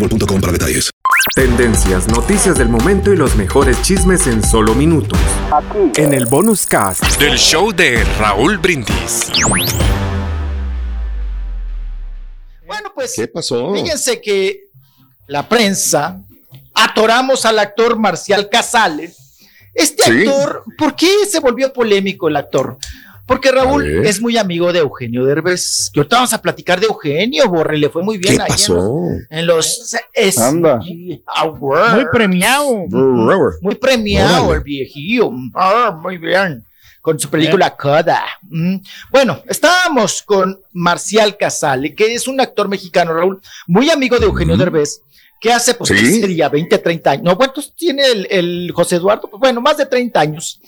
boostmobile.com para detalles. Tendencias, noticias del momento y los mejores chismes en solo minutos. En el bonus cast del show de Raúl Brindis. Bueno, pues. ¿Qué pasó? Fíjense que la prensa atoramos al actor Marcial Casales. Este Sí. actor, ¿por qué se volvió polémico el actor? Porque Raúl es muy amigo de Eugenio Derbez. Que ahorita vamos a platicar de Eugenio, Borre, le fue muy bien ¿Qué ahí en los, en los Anda. Awards. Muy premiado. Muy premiado Órale. el viejillo. Ah, muy bien. Con su película Coda. Mm. Bueno, estábamos con Marcial Casale, que es un actor mexicano, Raúl, muy amigo de Eugenio Ujú. Derbez, que hace, pues, Sí. ¿qué sería 20, 30 años. No, ¿cuántos tiene el, el José Eduardo? Pues, bueno, más de 30 años.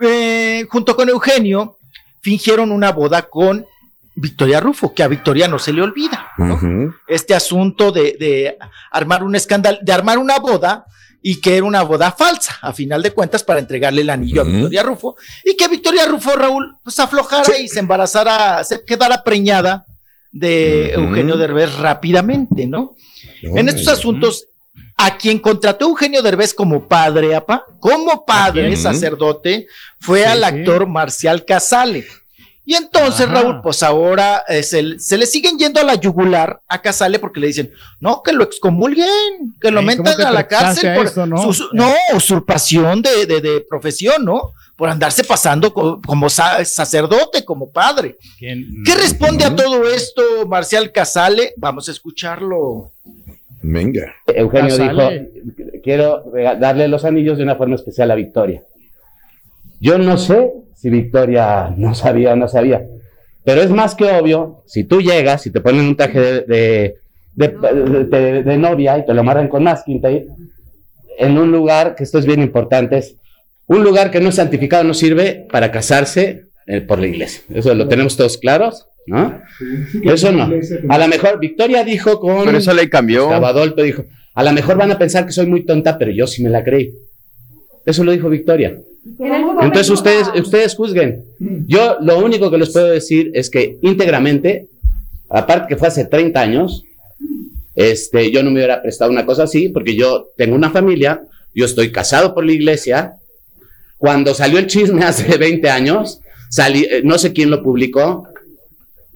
Eh, junto con Eugenio, fingieron una boda con Victoria Rufo, que a Victoria no se le olvida. ¿no? Este asunto de, de armar un escándalo, de armar una boda y que era una boda falsa, a final de cuentas, para entregarle el anillo a Victoria Rufo y que Victoria Rufo, Raúl, pues aflojara y se embarazara, se quedara preñada de. Eugenio Derbez rápidamente, ¿no? En estos asuntos, a quien contrató Eugenio Derbez como padre, apa, como padre, sacerdote, fue Sí, al sí. actor Marcial Casale. Y entonces, Ajá. Raúl, pues ahora eh, se, se le siguen yendo a la yugular a Casale porque le dicen, no, que lo excomulguen, que lo metan ¿cómo que a la cárcel por eso, no? su- no, usurpación de, de- de profesión, ¿no? Por andarse pasando co- como sa- sacerdote, como padre. ¿Qué responde a todo esto Marcial Casale? Vamos a escucharlo. Venga. Eugenio dijo, quiero darle los anillos de una forma especial a Victoria. Yo no sé si Victoria no sabía o no sabía, pero es más que obvio, si tú llegas y te ponen un traje de, de, de- de- de novia y te lo amarran con masking tape, en un lugar, que esto es bien importante, es un lugar que no es santificado, no sirve para casarse eh, por la iglesia. Eso lo tenemos todos claros, ¿no? Eso no. A lo mejor Victoria dijo con... Pero esa ley cambió. Adolfo dijo, a lo mejor van a pensar que soy muy tonta, pero yo sí me la creí. Eso lo dijo Victoria. Entonces ustedes, ustedes juzguen. Yo lo único que les puedo decir es que íntegramente, aparte que fue hace 30 años, este, yo no me hubiera prestado una cosa así, porque yo tengo una familia, yo estoy casado por la iglesia. Cuando salió el chisme hace 20 años, salí, eh, no sé quién lo publicó,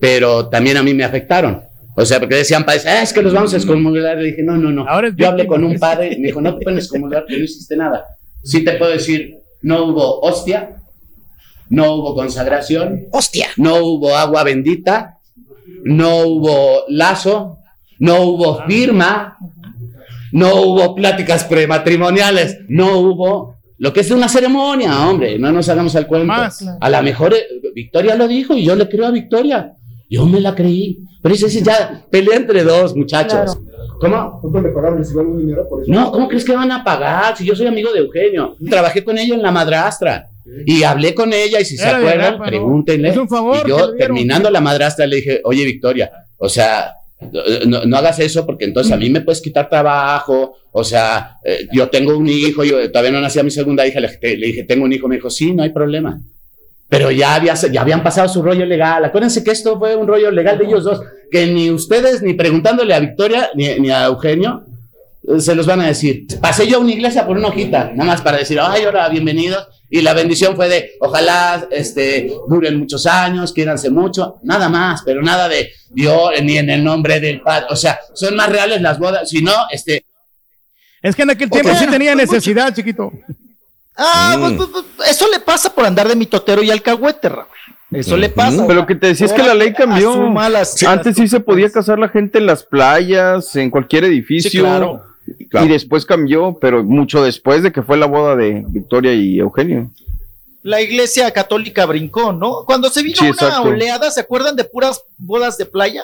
pero también a mí me afectaron. O sea, porque decían padres, "Ah, es que los vamos a excomulgar. Le dije, no, no, no. Ahora Yo hablé con un padre y me dijo, no te pueden excomulgar porque no hiciste nada. Sí te puedo decir, no hubo hostia, no hubo consagración, ¡Hostia! no hubo agua bendita, no hubo lazo, no hubo firma, no hubo pláticas prematrimoniales, no hubo lo que es una ceremonia, hombre, no nos hagamos al cuento. Más. A lo mejor eh, Victoria lo dijo y yo le creo a Victoria. Yo me la creí. Pero dice, sí, ya pelea entre dos muchachos. ¿Cómo? No, ¿cómo crees que van a pagar? Si yo soy amigo de Eugenio. Trabajé con ella en la madrastra. Y hablé con ella y si se Era acuerdan, pregúntenle. Es un favor Y yo, terminando la madrastra, le dije, oye, Victoria, o sea, no, no hagas eso porque entonces a mí me puedes quitar trabajo. O sea, eh, yo tengo un hijo, yo todavía no nacía mi segunda hija, le, le dije, tengo un hijo. Me dijo, sí, no hay problema. Pero ya, había, ya habían pasado su rollo legal. Acuérdense que esto fue un rollo legal de ellos dos, que ni ustedes, ni preguntándole a Victoria, ni, ni a Eugenio, eh, se los van a decir. Pasé yo a una iglesia por una hojita, nada más para decir, ay, hola, bienvenidos. Y la bendición fue de, ojalá este, duren muchos años, quiéranse mucho, nada más, pero nada de Dios, ni en el nombre del Padre. O sea, son más reales las bodas, si no, este, Es que en aquel tiempo Ok. sí tenía necesidad, chiquito. Ah, Mm. pues, pues, pues, eso le pasa por andar de mitotero y alcahuete, Raúl. Eso le pasa. Pero lo que te decía es que la ley cambió. Antes sí se podía casar la gente en las playas, en cualquier edificio. Sí, claro. Y después cambió, pero mucho después de que fue la boda de Victoria y Eugenio. La iglesia católica brincó, ¿no? Cuando se vino Sí, una exacto. oleada, ¿se acuerdan de puras bodas de playa?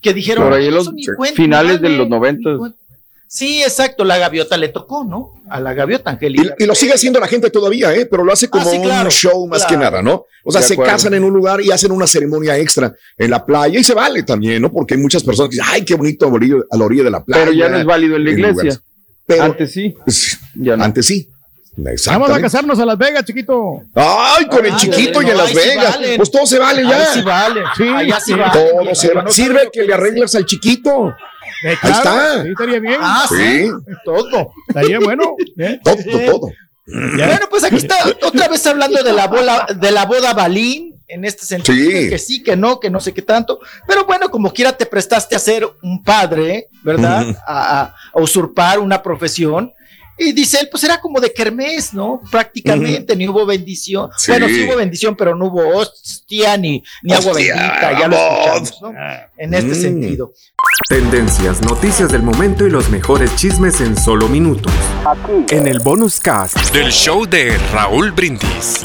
Que dijeron, Por ahí en "Eso los ni cuenta, finales de los noventas. Cuenta". Sí, exacto, la gaviota le tocó, ¿no? A la gaviota Y, Angélica. y lo sigue haciendo la gente todavía, ¿eh? pero lo hace como Ah, sí, claro, un show más claro. que nada, ¿no? O sea, De se acuerdo. casan en un lugar y hacen una ceremonia extra en la playa y se vale también, ¿no? Porque hay muchas personas que dicen, ay, qué bonito a la orilla, a la orilla de la playa. Pero ya no es válido en la iglesia. Pero Antes sí. sí, Ya no. antes sí. Vamos a casarnos a Las Vegas, chiquito. Ay, con el chiquito y no, en Las ahí sí Vegas. Pues todo se vale Ahí ya. sí vale. Sí, Allá sí vale. Todo se vale. no Sirve que le arregles al chiquito. Eh, claro, está. Sí, estaría bien. Ah, sí. Sí, Todo. Estaría bueno. ¿eh? todo, todo. Bueno, pues aquí está otra vez hablando de la bola, de la boda Balín, en este sentido, Sí. que sí, que no, que no sé qué tanto. Pero bueno, como quiera te prestaste a ser un padre, ¿verdad? A usurpar una profesión. Y dice él, pues era como de kermés, ¿no? Prácticamente, ni hubo bendición. Sí. Bueno, sí hubo bendición, pero no hubo hostia ni, ni agua Hostia, bendita, ya lo escuchamos, ¿no? En este Mm. sentido. Tendencias, noticias del momento y los mejores chismes en solo minutos. En el bonus cast del show de Raúl Brindis.